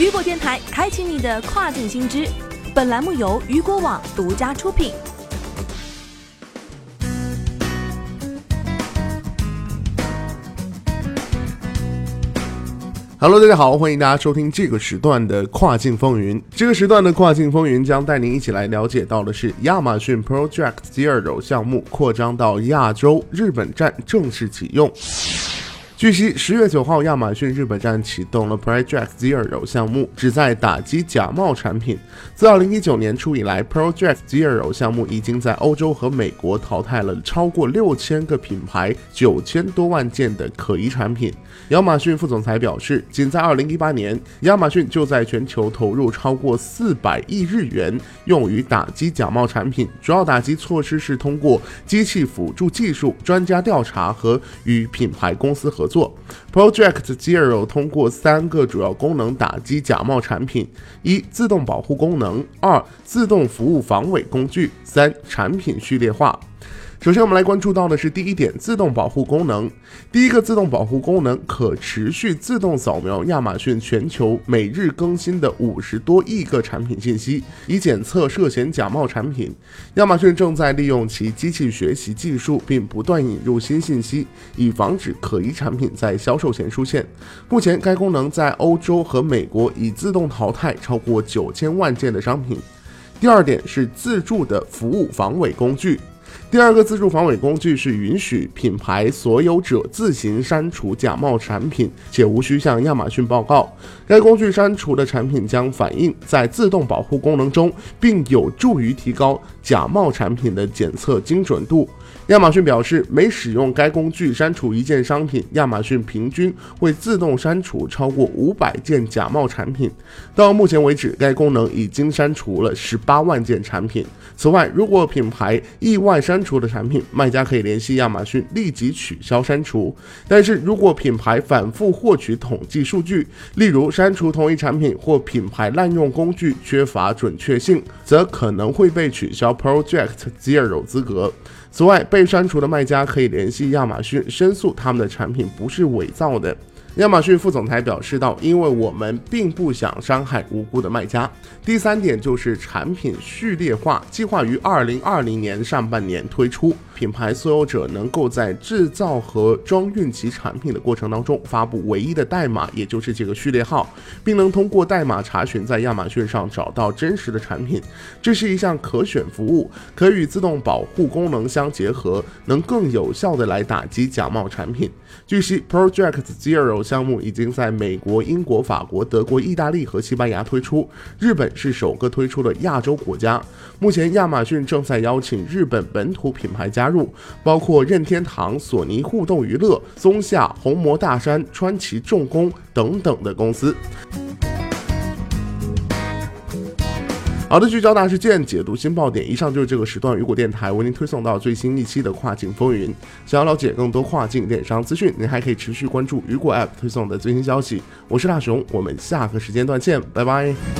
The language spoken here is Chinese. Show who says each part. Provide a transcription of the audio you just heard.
Speaker 1: 雨果电台开启你的跨境新知，本栏目由雨果网独家出品。
Speaker 2: Hello，大家好，欢迎大家收听这个时段的跨境风云。这个时段的跨境风云将带您一起来了解到的是亚马逊 Project Zero 项目扩张到亚洲，日本站正式启用。据悉，十月九号，亚马逊日本站启动了 Project Zero 项目，旨在打击假冒产品。自二零一九年初以来，Project Zero 项目已经在欧洲和美国淘汰了超过六千个品牌、九千多万件的可疑产品。亚马逊副总裁表示，仅在二零一八年，亚马逊就在全球投入超过四百亿日元用于打击假冒产品。主要打击措施是通过机器辅助技术、专家调查和与品牌公司合。做 Project Zero 通过三个主要功能打击假冒产品：一、自动保护功能；二、自动服务防伪工具；三、产品序列化。首先，我们来关注到的是第一点，自动保护功能。第一个自动保护功能可持续自动扫描亚马逊全球每日更新的五十多亿个产品信息，以检测涉嫌假冒产品。亚马逊正在利用其机器学习技术，并不断引入新信息，以防止可疑产品在销售前出现。目前，该功能在欧洲和美国已自动淘汰超过九千万件的商品。第二点是自助的服务防伪工具。第二个自助防伪工具是允许品牌所有者自行删除假冒产品，且无需向亚马逊报告。该工具删除的产品将反映在自动保护功能中，并有助于提高假冒产品的检测精准度。亚马逊表示，每使用该工具删除一件商品，亚马逊平均会自动删除超过五百件假冒产品。到目前为止，该功能已经删除了十八万件产品。此外，如果品牌意外删除的产品，卖家可以联系亚马逊立即取消删除。但是如果品牌反复获取统计数据，例如删除同一产品或品牌滥用工具缺乏准确性，则可能会被取消 Project Zero 资格。此外，被删除的卖家可以联系亚马逊申诉他们的产品不是伪造的。亚马逊副总裁表示道：“因为我们并不想伤害无辜的卖家。”第三点就是产品序列化，计划于二零二零年上半年推出。品牌所有者能够在制造和装运其产品的过程当中发布唯一的代码，也就是这个序列号，并能通过代码查询在亚马逊上找到真实的产品。这是一项可选服务，可与自动保护功能相结合，能更有效的来打击假冒产品。据悉，Project Zero 项目已经在美国、英国、法国、德国、意大利和西班牙推出，日本是首个推出的亚洲国家。目前，亚马逊正在邀请日本本土品牌加入，包括任天堂、索尼互动娱乐、松下、红魔大山、川崎重工等等的公司。好的，聚焦大事件，解读新爆点。以上就是这个时段雨果电台为您推送到最新一期的跨境风云。想要了解更多跨境电商资讯，您还可以持续关注雨果 App 推送的最新消息。我是大熊，我们下个时间段见，拜拜。